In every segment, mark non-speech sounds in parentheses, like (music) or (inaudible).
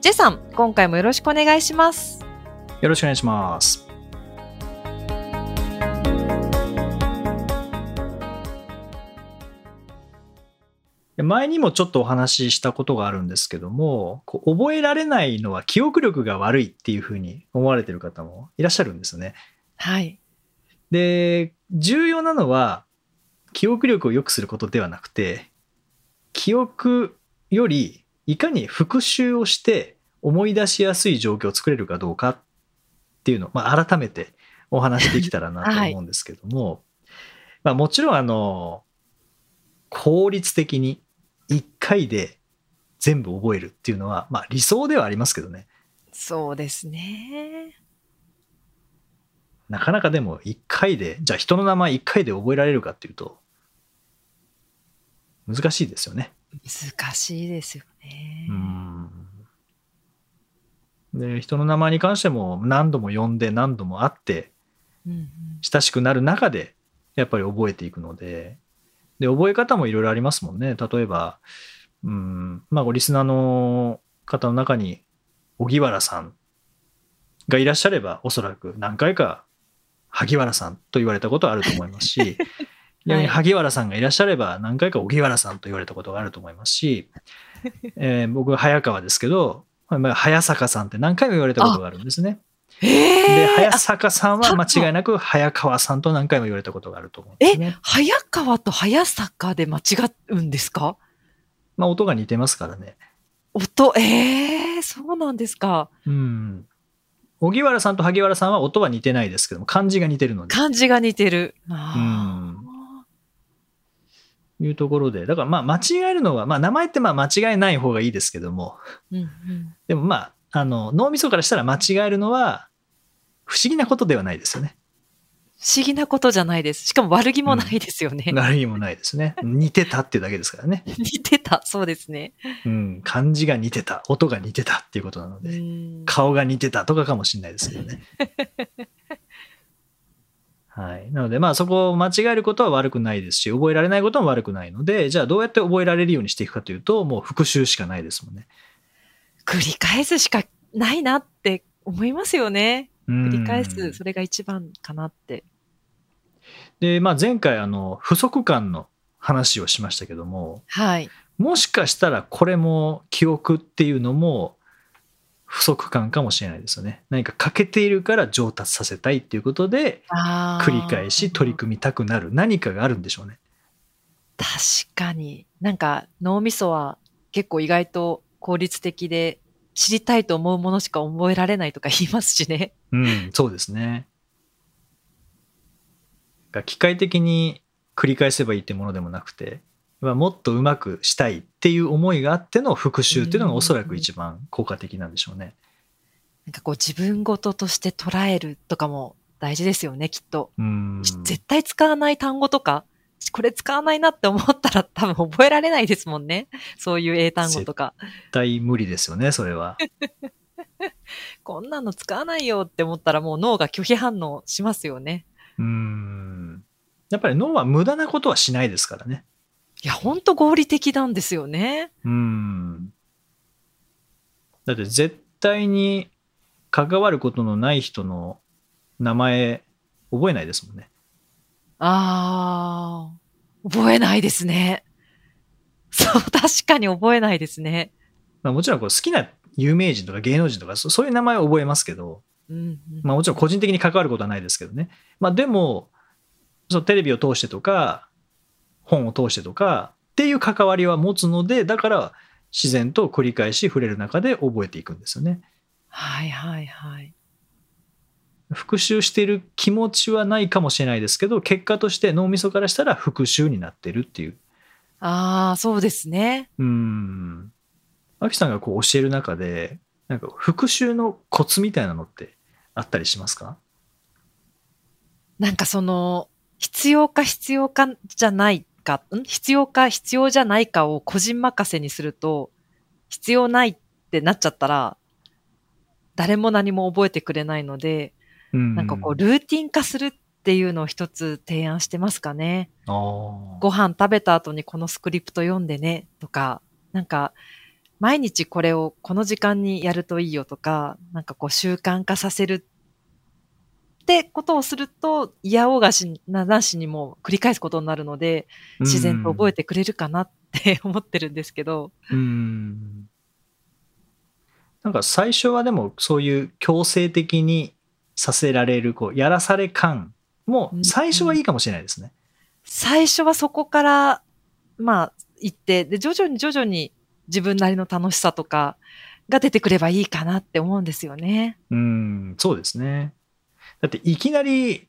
ジェさん、今回もよろしくお願いします。よろしくお願いします前にもちょっとお話ししたことがあるんですけどもこう覚えられないのは記憶力が悪いっていうふうに思われてる方もいらっしゃるんですよね。はい。で重要なのは記憶力を良くすることではなくて記憶よりいかに復習をして思い出しやすい状況を作れるかどうかっていうのを、まあ、改めてお話しできたらなと思うんですけども、まあ、もちろんあの効率的に1回で全部覚えるっていうのは、まあ、理想ではありますけどねそうですね。なかなかでも1回でじゃあ人の名前1回で覚えられるかっていうと難しいですよね。難しいですよね。うん。で人の名前に関しても何度も呼んで何度も会って親しくなる中でやっぱり覚えていくので。で覚え方もいろいろありますもんね。例えばうんまあごリスナーの方の中に荻原さんがいらっしゃればおそらく何回か萩原さんと言われたことはあると思いますし (laughs) 逆に萩原さんがいらっしゃれば何回か荻原さんと言われたことがあると思いますし、(laughs) えー僕は早川ですけど、まあ、早坂さんって何回も言われたことがあるんですね。えでー、早あ坂さんは間違いなく早川さんと何回も言われたことがあると思うんですね。早川と早坂で間違うんですか？まあ音が似てますからね。音、ええそうなんですか。うん。荻原さんと萩原さんは音は似てないですけども漢字が似てるので。漢字が似てる。うあん。いうところで。だからまあ間違えるのは、まあ名前ってまあ間違えない方がいいですけども。ーうんうんでもまあ、あの脳みそからしたら間違えるのは不思議なことではないですよね。不思議なことじゃないです。しかも悪気もないですよね。何もないですね。似てたっていうだけですからね。(laughs) 似てた。そうですね。うん。漢字が似てた。音が似てたっていうことなのうで。ん顔が似てたとかかもしれないですけどね。(laughs) はい。なので、まあそこを間違えることは悪くないですし、覚えられないことも悪くないので、じゃあどうやって覚えられるようにしていくかというと、もう復習しかないですもんね。繰り返すしかないなって思いますよね。繰繰り返す。それが一番かなって。で、まあ前回、あの、不足感の話をしましたけども、はい。もしかしたらこれも記憶っていうのも不足感かもしれないですよね。何か欠けているから上達させたいっていうことで、繰り返し取り組みたくなる何かがあるんでしょうね。確かに。なんか脳みそは結構意外と効率的で知りたいと思うものしか覚えられないとか言いますしね。うん、そうですね。が機械的に繰り返せばいいってものでもなくて、まあもっとうまくしたいっていう思いがあっての復習っていうのがおそらく一番効果的なんでしょうね。なんかこう自分事として捉えるとかも大事ですよね、きっと。うん。絶対使わない単語とか、これ使わないなって思ったら多分覚えられないですもんね。そういう英単語とか。絶対無理ですよね、それは。(laughs) こんなの使わないよって思ったらもう脳が拒否反応しますよね。うん。やっぱり脳は無駄なことはしないですからね。いや、ほんと合理的なんですよね。うん。だって絶対に関わることのない人の名前覚えないですもんね。あー、覚えないですね。そう、確かに覚えないですね。まあ、もちろんこう好きな有名人とか芸能人とかそそういう名前は覚えますけど、うんうんまあ、もちろん個人的に関わることはないですけどね。まあ、でもそのテレビを通してとか本を通してとかっていう関わりは持つのでだから自然と繰り返し触れる中で覚えていくんですよね。はいはいはい。復習している気持ちはないかもしれないですけど結果として脳みそからしたら復習になってるっていうああ、そうですね。うんアキさんがこう教える中でなんか復習のコツみたいなのってあったりしますか？なんかその、必要か必要かじゃないか、ん？必要か必要じゃないかを個人任せにすると、必要ないってなっちゃったら、誰も何も覚えてくれないので、うん。なんかこう、ルーティン化するっていうのを一つ提案してますかね。ご飯食べた後にこのスクリプト読んでねとか、なんか、毎日これをこの時間にやるといいよとか、なんかこう習慣化させるってことをすると、嫌おうがしななしにも繰り返すことになるので、自然と覚えてくれるかなって (laughs) 思ってるんですけど。うんなんか最初はでもそういう強制的にさせられるこうやらされ感もうん最初はいいかもしれないですね。最初はそこから、まあ、行って、で、徐々に徐々に自分なりの楽しさとかが出てくればいいかなって思うんですよね。うんそうですね。だっていきなり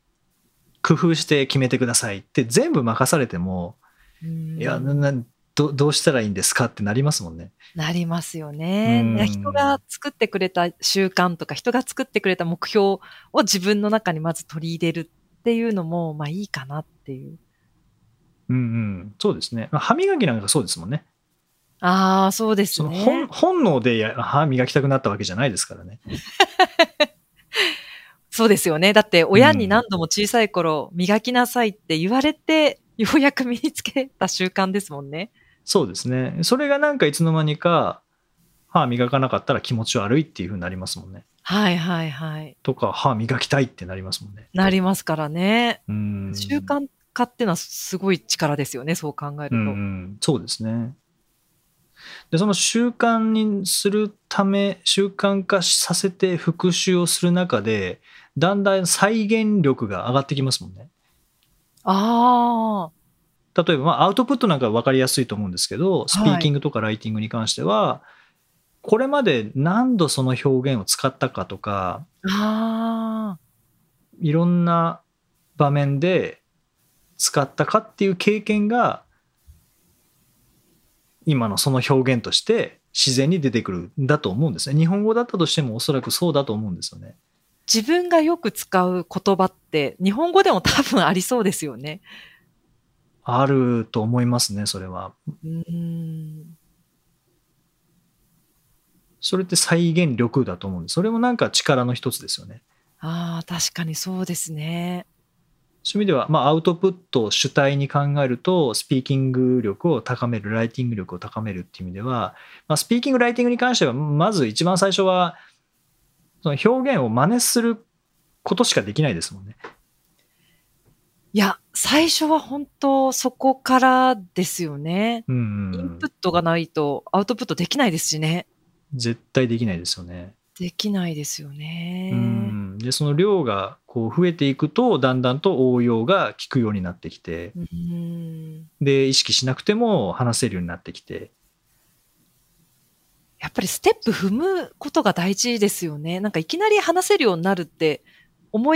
工夫して決めてくださいって全部任されても、うんいやななどどうしたらいいんですかってなりますもんね。なりますよね。うん人が作ってくれた習慣とか、人が作ってくれた目標を自分の中にまず取り入れるっていうのも、まあいいかなっていう。うんうん、そうですね。まあ歯磨きなんかそうですもんね。ああ、そうですその本ね。本能でや歯磨きたくなったわけじゃないですからね。(laughs) そうですよね。だって親に何度も小さい頃、磨きなさいって言われて、ようやく身につけた習慣ですもんね。そうですね。それがなんかいつの間にか歯磨かなかったら気持ち悪いっていう風になりますもんね。はいはいはい。とか歯磨きたいってなりますもんね。なりますからね。うん習慣化っていうのはすごい力ですよね。そう考えると。うんうん、そうですね。でその習慣にするため習慣化させて復習をする中でだんだん再現力が上がってきますもんね。ああ。例えば、まあ、アウトプットなんかは分かりやすいと思うんですけどスピーキングとかライティングに関しては、これまで何度その表現を使ったかとか。いろんな場面で使ったかっていう経験が今のその表現として自然に出てくるんだと思うんですね。日本語だったとしてもおそらくそうだと思うんですよね。自分がよく使う言葉って日本語でも多分ありそうですよね。あると思いますね、それは。うーん。それって再現力だと思うんです。それもなんか力の一つですよね。ああ、確かにそうですね。そういう意味では、まあ、アウトプットを主体に考えると、スピーキング力を高める、ライティング力を高めるっていう意味では、まあ、スピーキング、ライティングに関しては、まず一番最初は、その表現を真似することしかできないですもんね。いや、最初は本当そこからですよね。うん、うんインプットがないとアウトプットできないですしね。絶対できないですよね。できないですよね。うん、で、その量がこう増えていくと、だんだんと応用が効くようになってきて、うんで、意識しなくても話せるようになってきて、やっぱりステップ踏むことが大事ですよね。なんかいきなり話せるようになるって思っ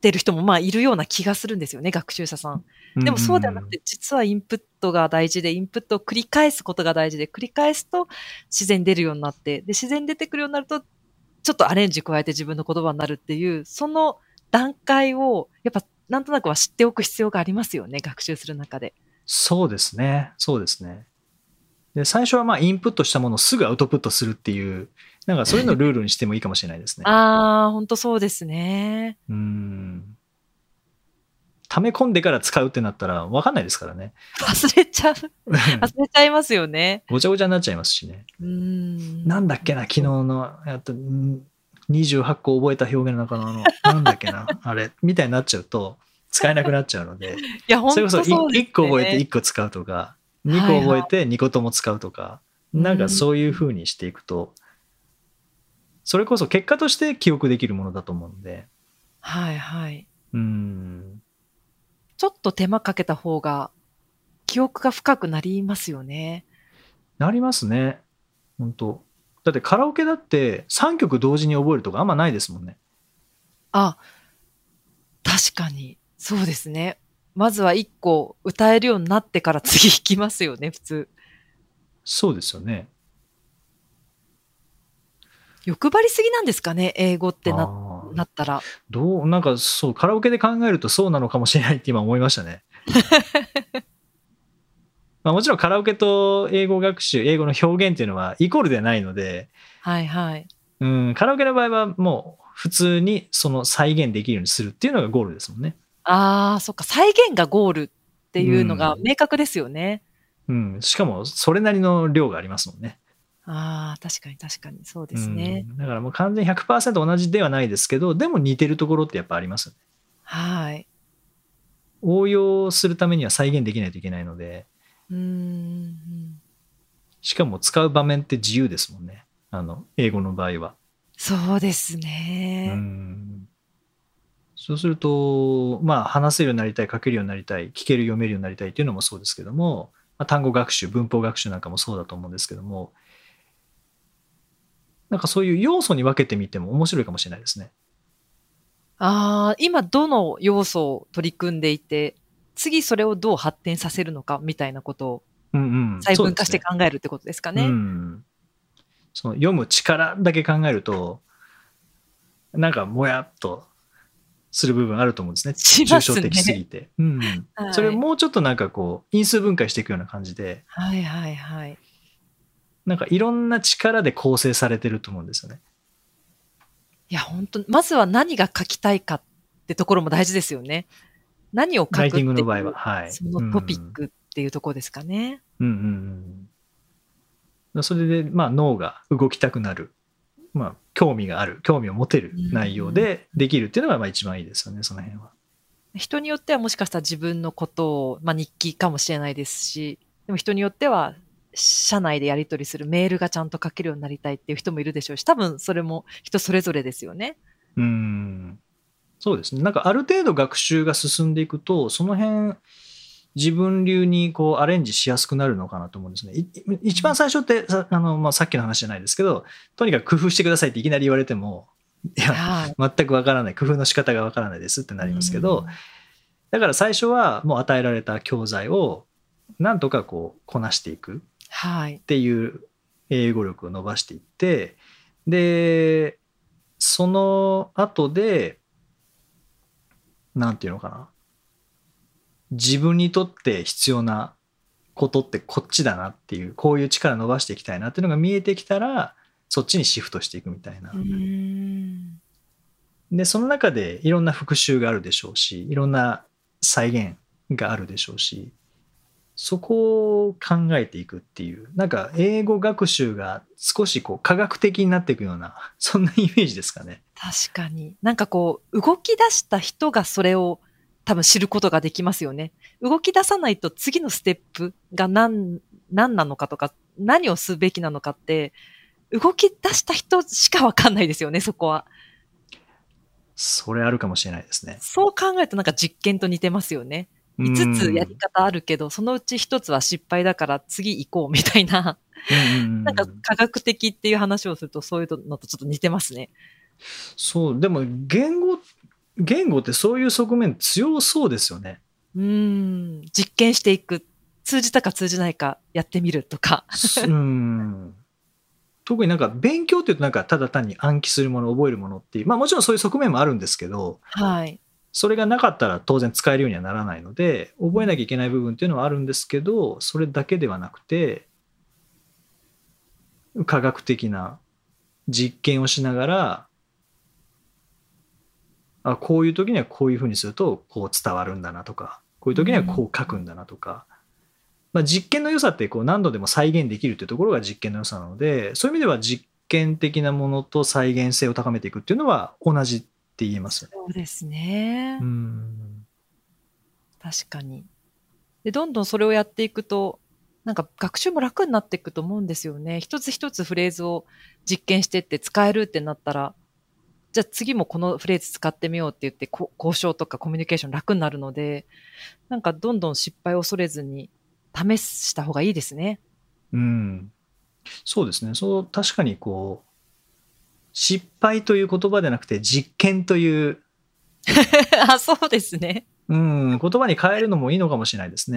てる人もまあいるような気がするんですよね、学習者さん。でもそうではなくて、実はインプットが大事で、インプットを繰り返すことが大事で、繰り返すと自然に出るようになって、で、自然に出てくるようになると、ちょっとアレンジ加えて自分の言葉になるっていう、その段階を、やっぱなんとなくは知っておく必要がありますよね、学習する中で。そうですね。そうですね。で、最初はまあインプットしたものをすぐアウトプットするっていう、なんかそういうのをルールにしてもいいかもしれないですね。(laughs) ああ、本当そうですね。うん。溜め込んでから使うってなったら分かんないですからね。忘れちゃう。忘れちゃいますよね。ごちゃごちゃになっちゃいますしね。うーん。なんだっけな、昨日のやった、ん28個覚えた表現の中のあの、なんだっけな、(laughs) あれ、みたいになっちゃうと、使えなくなっちゃうので、いや、本それこそ当そうです、ね。1個覚えて1個使うとか、2個覚えて2個とも使うとか、なんかそういう風にしていくと、それこそ結果として記憶できるものだと思うので、はいはい。うん、ちょっと手間かけた方が、記憶が深くなりますよね。なりますね。本当だってカラオケだって3曲同時に覚えるとかあんまないですもんね。あ、確かに。そうですね。まずは一個歌えるようになってから次行きますよね、普通。そうですよね。欲張りすぎなんですかね、英語ってななったら。どう、なんかそう、カラオケで考えるとそうなのかもしれないって今思いましたね。(laughs) まあもちろんカラオケと英語学習、英語の表現っていうのはイコールではないので、はいはい。うん、カラオケの場合はもう普通にその再現できるようにするっていうのがゴールですもんね。ああ、そっか、再現がゴールっていうのがうん明確ですよね。うん、しかもそれなりの量がありますもんね。ああ、確かに確かに、そうですね。うんだからもう完全に100%同じではないですけど、でも似てるところってやっぱありますよね。はい。応用するためには再現できないといけないので、うーん。しかも使う場面って自由ですもんね。あの、英語の場合は。そうですうね。んそうすると、まあ、話せるようになりたい、書けるようになりたい、聞ける、読めるようになりたいっていうのもそうですけども、まあ、単語学習、文法学習なんかもそうだと思うんですけども、なんかそういう要素に分けてみても面白いかもしれないですね。ああ、今どの要素を取り組んでいて、次それをどう発展させるのかみたいなことを。細分化して考えるってことですかね。ですねうん。その読む力だけ考えると、なんかもやっとする部分あると思うんですね。すね抽象的すぎて。うん。はいそれをもうちょっとなんかこう、因数分解していくような感じで、はいはいはい。なんかいろんな力で構成されてると思うんですよね。いや、本当まずは何が書きたいかってところも大事ですよね。何を書くライティングの場合は。はい。そのトピックっていうところですかね。うん。うんうんうん。それで、まあ脳が動きたくなる。まあ、興味がある、興味を持てる内容でできるっていうのがまあ一番いいですよね、その辺は。人によってはもしかしたら自分のことを、まあ、日記かもしれないですし、でも人によっては社内でやり取りするメールがちゃんと書けるようになりたいっていう人もいるでしょうし、多分それも人それぞれですよね。うん。そうですね。なんかある程度学習が進んでいくと、その辺、自分流にこうアレンジしやすくなるのかなと思うんですね。い一番最初ってさあの、まあ、さっきの話じゃないですけど、とにかく工夫してくださいっていきなり言われても、いや、はい。全くわからない、工夫の仕方がわからないですってなりますけど、だから最初はもう与えられた教材をなんとかこうこなしていくはいっ。ていう英語力を伸ばしていってでその後でなんていうのかな自分にとって必要なことってこっちだなっていうこういう力伸ばしていきたいなっていうのが見えてきたらそっちにシフトしていくみたいな。でその中でいろんな復習があるでしょうしいろんな再現があるでしょうしそこを考えていくっていうなんか英語学習が少しこう科学的になっていくような (laughs) そんなイメージですかね。確かに。なんかこう、動き出した人がそれを多分知ることができますよね。動き出さないと次のステップが何、何なのかとか、何をすべきなのかって、動き出した人しかわかんないですよね、そこは。それあるかもしれないですね。そう考えるとなんか実験と似てますよね。5つやり方あるけど、そのうち1つは失敗だから次行こうみたいな、うんなんか科学的っていう話をするとそういうのとちょっと似てますね。そうでも言語言語ってそういう側面強そうですよね。うーん、実験していく。通じたか通じないかやってみるとか。うん特になんか勉強っていうとなんかただ単に暗記するもの覚えるものっていうまあもちろんそういう側面もあるんですけどはい。それがなかったら当然使えるようにはならないので覚えなきゃいけない部分っていうのはあるんですけどそれだけではなくて科学的な実験をしながらあこういう時にはこういうふうにするとこう伝わるんだなとかこういう時にはこう書くんだなとか、まあ、実験の良さってこう何度でも再現できるというところが実験の良さなのでそういう意味では実験的なものと再現性を高めていくっていうのは同じって言えます。そうですね。うん確かに。で、どんどんそれをやっていくと、なんか学習も楽になっていくと思うんですよね。一つ一つフレーズを実験してって使えるってなったら、じゃあ次もこのフレーズ使ってみようって言って、こ交渉とかコミュニケーション楽になるので、なんかどんどん失敗を恐れずに試した方がいいですね。うん、そうですね。そう確かにこう失敗という言葉でなくて実験という、(laughs) あ、そうですね。うん、言葉に変えるのもいいのかもしれないです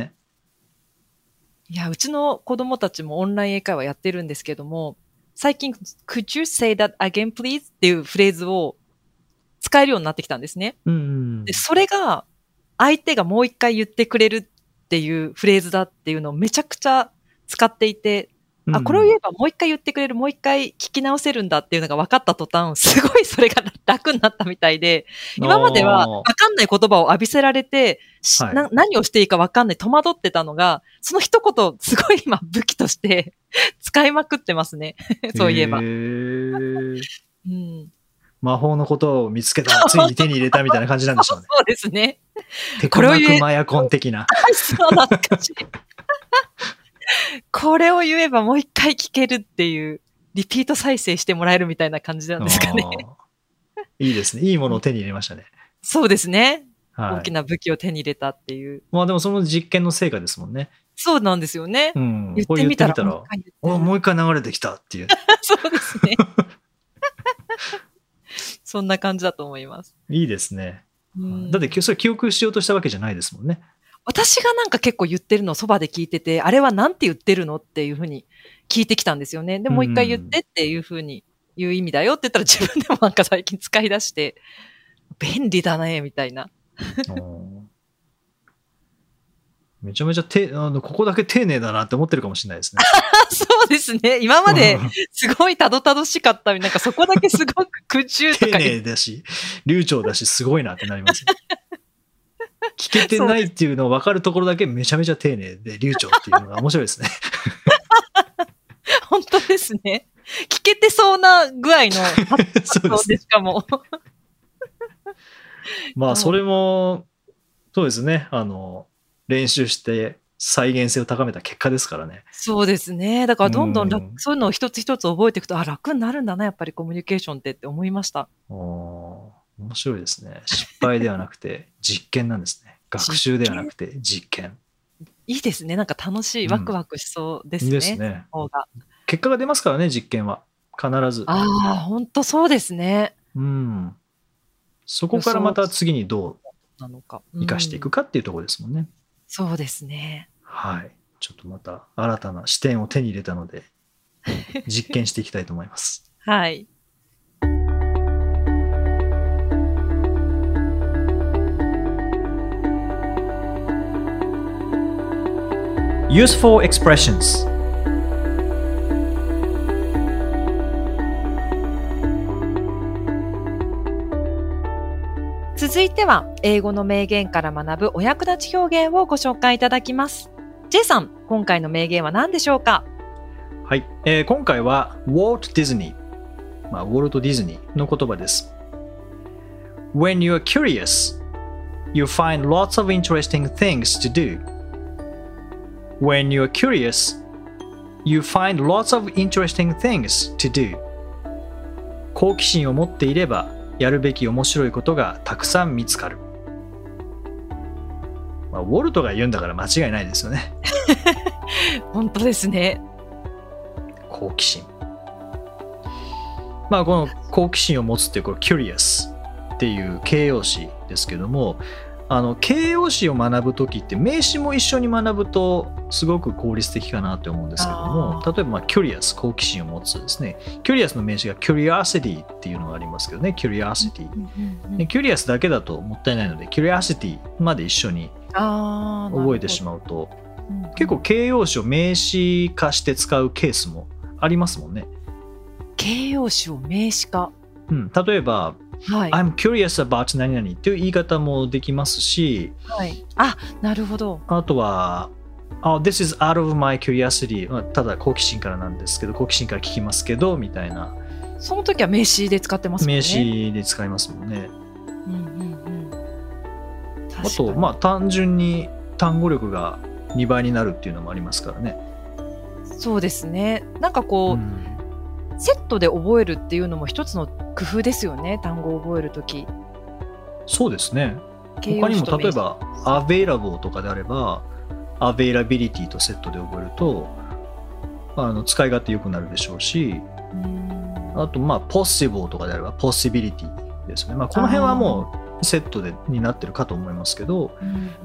ね。。。。。。。。。。。。。。。。。。。。。。。。。。。。。。。。。。。。。。。。。。。。。。。。。。。。。。。。。。。。。。。。。。。。。。。。。。。。。。。。。。。。。。。。。。。。。。。。。。。。。。。。。。。。。。。。。。。。。。。。。。。。。。。。。。。。。。。。。。。。。。。。。。。。。。。。。。。。。。。。。。。。。。。。。。。。。。。。。。。。。。。。。。。最近、could you say that again please? っていうフレーズを使えるようになってきたんですね。うんで、それが、相手がもう一回言ってくれるっていうフレーズだっていうのをめちゃくちゃ使っていて、あ、これを言えばもう一回言ってくれる、もう一回聞き直せるんだっていうのが分かった途端、(laughs) すごいそれが楽になったみたいで、今までは分かんない言葉を浴びせられて、はいな何をしていいか分かんない、戸惑ってたのが、その一言、すごい今武器として (laughs) 使いまくってますね。そういえば。へ (laughs) ーうん、魔法のことを見つけた、ついに手に入れたみたいな感じなんでしょうね。そうですね。テコマこれを言えクマヤコン的な。そう、懐かしい。(laughs) これを言えばもう一回聞けるっていう、リピート再生してもらえるみたいな感じなんですかね。いいですね。いいものを手に入れましたね。そうですね。はい。大きな武器を手に入れたっていう。まあでもその実験の成果ですもんね。そうなんですよね。うん。言ってみたら。おもう一回流れてきたっていう。(laughs) そうですね。(laughs) そんな感じだと思います。いいですね。うんだってきそれ記憶しようとしたわけじゃないですもんね。私がなんか結構言ってるのをそばで聞いてて、あれはなんて言ってるのっていうふうに聞いてきたんですよね。で、もう一回言ってっていうふうに言う意味だよって言ったら自分でもなんか最近使い出して、便利だね、みたいな。うんめちゃめちゃてあのここだけ丁寧だなって思ってるかもしれないですね。(laughs) そうですね。今までうんすごいたどたどしかったなんかそこだけすごく空中と丁か言寧だし、流暢だし、すごいなってなりますね。聞けてないっていうのを分かるところだけめちゃめちゃ丁寧で流暢っていうのが面白いですね。本当ですね。聞けてそうな具合のそうでしかも。(laughs) まあ、それも、そうですね。あの、練習して再現性を高めた結果ですからね。そうですね。だからどんどん楽、うんそういうのを一つ一つ覚えていくと、あ、楽になるんだな、やっぱりコミュニケーションってって思いました。面白いですね。失敗ではなくて実験なんですね。学習ではなくて実験。いいですね。なんか楽しい、うんワクワクしそうですね。ですね。結果が出ますからね、実験は。必ず。ああ、本当そうですね。うん。そこからまた次にどなのか。う生かしていくうんかっていうところですもんね。そうですね。はい。ちょっとまた新たな視点を手に入れたので、(laughs) 実験していきたいと思います。はい。Useful expressions 続いては、英語の名言から学ぶお役立ち表現をご紹介いただきます。J さん、今回の名言は何でしょうか？はい、えー今回はウォルト・ディズニー、まあ、ウォルト・ディズニーの言葉です。When you're curious, you find lots of interesting things to do. When you're curious, you find lots of interesting things to do. 好奇心を持っていれば、やるべき面白いことがたくさん見つかる。まあ、ウォルトが言うんだから間違いないですよね。(laughs) 本当ですね。好奇心。まあこの好奇心を持つっていうこれ curious っていう形容詞ですけどもあの形容詞を学ぶ時って名詞も一緒に学ぶとすごく効率的かなって思うんですけどもあ例えばまあ curious 好奇心を持つですね curious の名詞が curiosity っていうのがありますけどね curiosity で curious だけだともったいないので curiosity まで一緒に覚えてしう。まうとうん結構形容詞を名詞化して使うケースもありますもんね。形容詞を名詞化。うん、例えば、はい。I'm curious about 何々っていう言い方もできますし、はい。あ、なるほど。あとは、oh, This is out of my curiosity、まあ、ただ好奇心からなんですけど、好奇心から聞きますけど、みたいなその時は名詞で使ってますもんね。名。詞で使いますもんね。うんうんうん。あと、まあ単純に単語力が2倍になるっていうのもありますからね。あ、そうですね。なんかこう、うんセットで覚えるっていうのも一つの工夫ですよね。単語を覚えるとき。そうですね。形他に容詞と名詞も例えば available とかであれば availability とセットで覚えるとあの使い勝手良くなるでしょうしうんあとまあ possible とかであれば possibility ですよね、まあ、この辺はもうセットでになってるかと思いますけど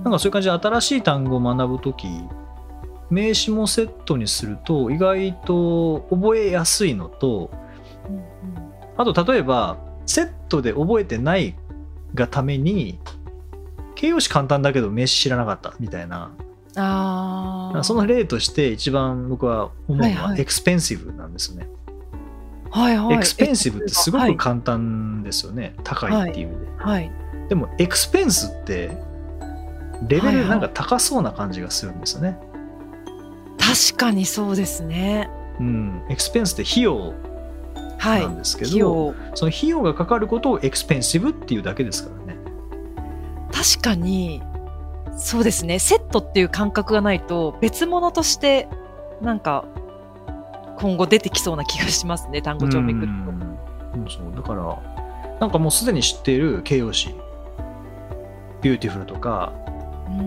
なんかそういう感じで新しい単語を学ぶとき名詞もセットにすると意外と覚えやすいのとあと例えばセットで覚えてないがために形容詞簡単だけど名詞知らなかったみたいなああ。その例として一番僕は思うのははいはいエクスペンシブなんですよね。はいはい。エクスペンシブってすごはいく簡単ですよね、高いっていう意味で。はい。でもエクスペンスってレベはいはいルなんか高そうな感じがするんですよね。確かにそうですね。うん、エクスペンスって費用はい。なんですけど、費用その費用がかかることをエクスペンシブっていうだけですからね。確かに、そうですね。セットっていう感覚がないと、別物として、なんか、今後出てきそうな気がしますね、単語帳めくるうんそうだからなんかもうすでに知っている形容詞 beautiful とか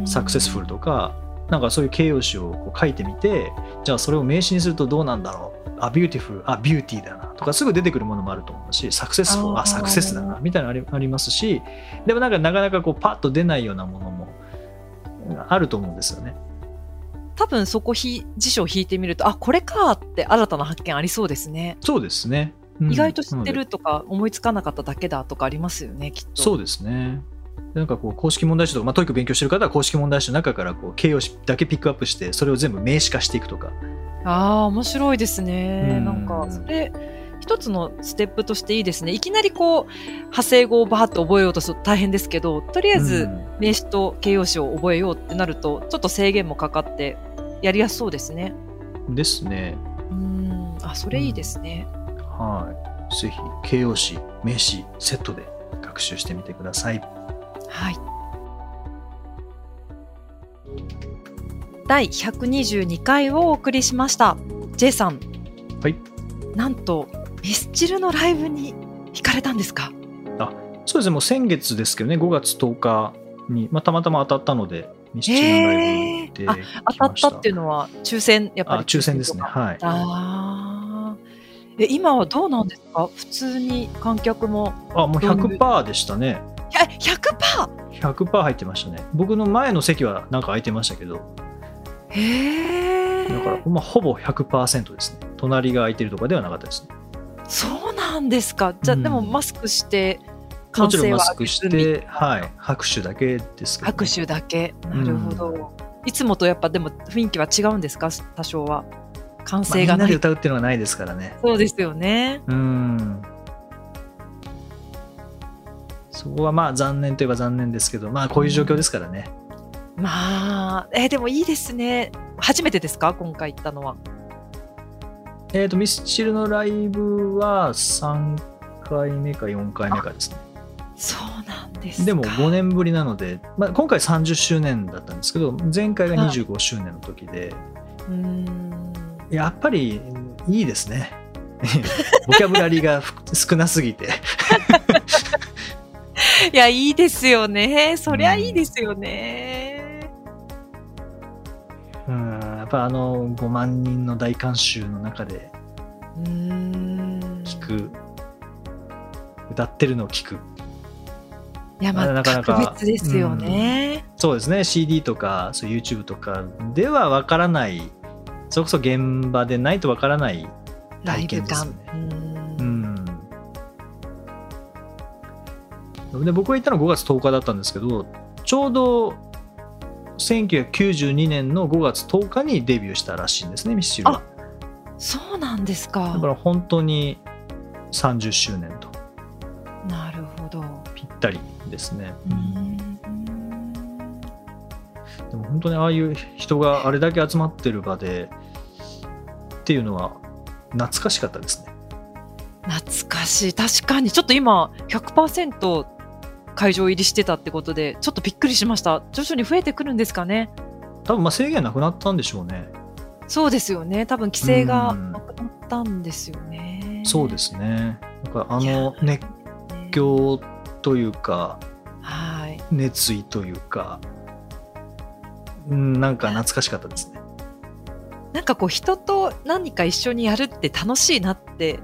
と。 successful と。とかなんかそういう形容詞をこう書いてみてじゃあそれを名詞にするとどうなんだろうあビューティフルあ beauty だなとかすぐ出てくるものもあると思うし successful あーあ success だなみたいなのありありますしでもなんかなかなかこうパッと出ないようなものもあると思うんですよね。多分そこひ辞書を引いてみると、あ、これかって新たな発見ありそうですね。そうですね。うん意外と知ってるとか思いつかなかっただけだとかありますよね、きっと。そうですね。なんかこう公式問題集とか、まあ、 TOEIC 勉強してる方は公式問題集の中からこう形容詞だけピックアップしてそれを全部名詞化していくとかああ、面白いですね。うんなんか、それ、一つのステップとしていいですね。いきなりこう、派生語をバーッと覚えようとすると大変ですけど、とりあえずうん名詞と形容詞を覚えようってなると、ちょっと制限もかかって、やりやすそうですね。ですね。うん。あ、それいいですね。はい。ぜひ形容詞、名詞セットで学習してみてください。はい。第122回をお送りしました。J さん。はい。なんと、ミスチルのライブに行かれたんですか？そうですね、もう先月ですけどね、5月10日に、まあ、たまたま当たったので、ミスチルのライブでへー当たったっていうのは抽選、やっぱり。あ抽選ですね。はい。ああ。え、今はどうなんですか？普通に観客も。あ、もう100%でしたね。いや 100%! 100%入ってましたね。僕の前の席はなんか空いてましたけど、へえ。だから、まあ、ほぼ100%ですね。隣が空いてるとかではなかったですね。そうなんですか。じゃあ、うんでもマスクして、もちろんマス歓クして、はい、拍手だけですけど、ね。拍手だけ。なるほど。いつもとやっぱでも雰囲気は違うんですか？多少は。歓まあ、声がな。みんないで歌うっていうのはないですからね。そうですよね。うん。そこはまあ残念といえば残念ですけど、まあこういう状況ですからね。まあ、えーでもいいですね。初めてですか？今回行ったのは。えっ、と、ミスチルのライブは3回目か4回目かですね。そうなんですか。でも5年ぶりなので、まあ、今回30周年だったんですけど、前回が25周年の時で、うーん。やっぱりいいですね。(laughs) ボキャブラリーがふ少なすぎて。いや、いいですよね。そりゃいいですよね。うん、やっぱあの5万人の大観衆の中でうーん。聞く、歌ってるのを聞く。いや、まあ、なかなか格別ですよね。そうですね、CD とかそう YouTube とかではわからない、それこそ現場でないとわからない体験ですよね。。で僕が行ったのは5月10日だったんですけどちょうど1992年の5月10日にデビューしたらしいんですねミスチルはそうなんですかだか。ら本当に30周年となるほど。ぴったりですね、でも本当にああいう人があれだけ集まってる場でっていうのは懐かしかったですね懐かしい。確かに。ちょっと今、100%会場入りしてたってことで、ちょっとびっくりしました。徐々に増えてくるんですかね。多分まあ制限なくなったんでしょうねそうですよね。多分規制がうんなくなったんですよね。そうですねだからあの熱狂というかはい。熱意というかうんなんか懐かしかったですねなんかこう人と何か一緒にやるって楽しいなって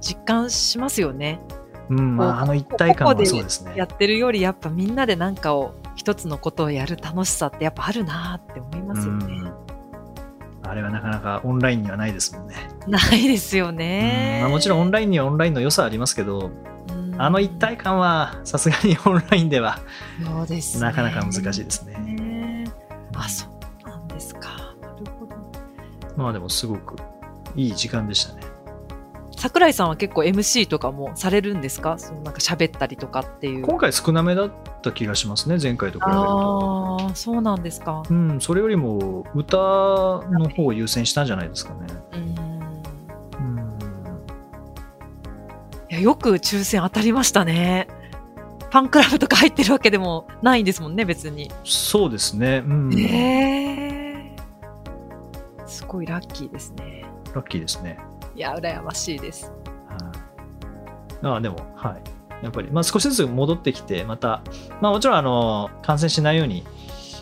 実感しますよね。うんまああの一体感はそうですねやってるよりやっぱみんなで何かを一つのことをやる楽しさってやっぱあるなって思いますよね。うんあれはなかなかオンラインにはないですもんね。ないですようんね。まあ、もちろんオンラインにはオンラインの良さはありますけど、うんあの一体感はさすがにオンラインではそうですねなかなか難しいですね。ねあ、そうなんですか。なるほど。まあでもすごくいい時間でしたね。桜井さんは結構 MC とかもされるんですか？そのなんか喋ったりとかっていう。今回少なめだった気がしますね、前回と比べると。ああ、そうなんですか。うん、それよりも歌の方を優先したんじゃないですかね。うん。うん、いや、よく抽選当たりましたね。ファンクラブとか入ってるわけでもないんですもんね、別に。そうですね。うん、ええすごいラッキーですね。ラッキーですね。いや、羨ましいです。はいああでも、はい。やっぱり、まあ、少しずつ戻ってきて、また、まあ、もちろんあの感染しないように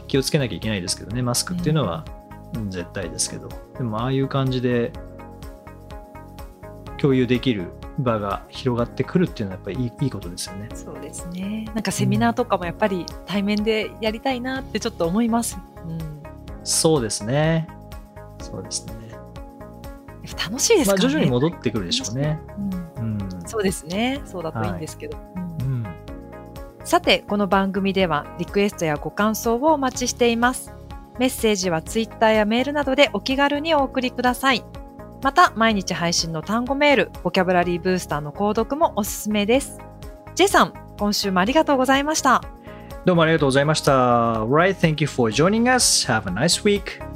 気をつけなきゃいけないですけどね、マスクっていうのは、うん絶対ですけど、でも、ああいう感じで共有できる場が広がってくるっていうのは、やっぱりいいいいことですよね。そうですね。なんかセミナーとかもやっぱり対面でやりたいなってちょっと思います。うん。そうですね。そうですね。楽しいですまあ。徐々に戻ってくるでしょうね。うんうん。そうですね。そうだといいんですけど。うんうんさて、この番組ではリクエストやご感想をお待ちしています。メッセージはツイッターやメールなどでお気軽にお送りください。また、毎日配信の単語メール、ボキャブラリーブースターの購読もおすすめです。J さん、今週もありがとうございました。どうもありがとうございました。Right, thank you for joining us. Have a nice week.